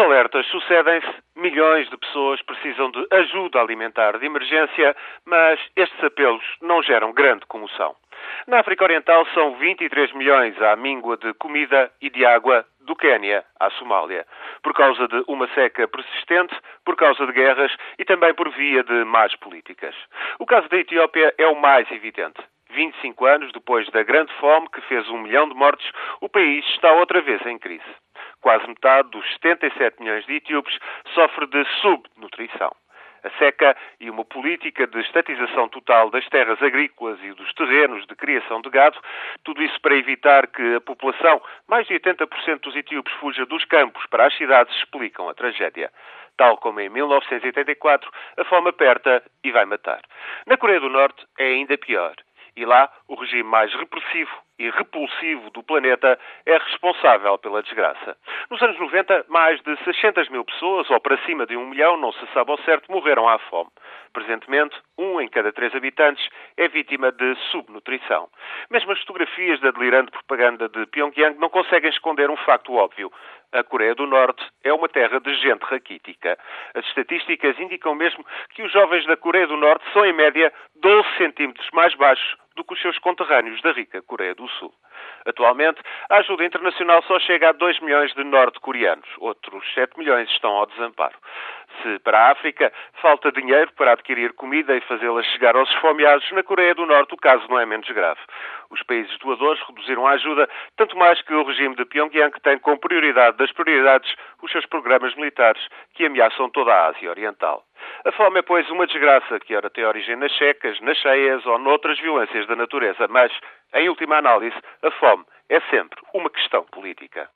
alertas sucedem-se, milhões de pessoas precisam de ajuda alimentar de emergência, mas estes apelos não geram grande comoção. Na África Oriental são 23 milhões à míngua de comida e de água do Quênia à Somália, por causa de uma seca persistente, por causa de guerras e também por via de más políticas. O caso da Etiópia é o mais evidente. 25 anos depois da grande fome que fez um milhão de mortes, o país está outra vez em crise. Quase metade dos 77 milhões de etíopes sofre de subnutrição. A seca e uma política de estatização total das terras agrícolas e dos terrenos de criação de gado, tudo isso para evitar que a população, mais de 80% dos etíopes, fuja dos campos para as cidades, explicam a tragédia. Tal como em 1984, a fome aperta e vai matar. Na Coreia do Norte é ainda pior. E lá, o regime mais repressivo e repulsivo do planeta é responsável pela desgraça. Nos anos 90, mais de 600 mil pessoas, ou para cima de um milhão, não se sabe ao certo, morreram à fome. Presentemente, um em cada três habitantes é vítima de subnutrição. Mesmo as fotografias da delirante propaganda de Pyongyang não conseguem esconder um facto óbvio. A Coreia do Norte é uma terra de gente raquítica. As estatísticas indicam mesmo que os jovens da Coreia do Norte são, em média, 12 centímetros mais baixos do que os seus conterrâneos da rica Coreia do Sul. Atualmente, a ajuda internacional só chega a 2 milhões de norte-coreanos. Outros 7 milhões estão ao desamparo. Se para a África falta dinheiro para adquirir comida e fazê-la chegar aos esfomeados, na Coreia do Norte o caso não é menos grave. Os países doadores reduziram a ajuda, tanto mais que o regime de Pyongyang tem como prioridade das prioridades os seus programas militares que ameaçam toda a Ásia Oriental. A fome é, pois, uma desgraça que ora tem origem nas secas, nas cheias ou noutras violências da natureza, mas, em última análise, a fome é sempre uma questão política.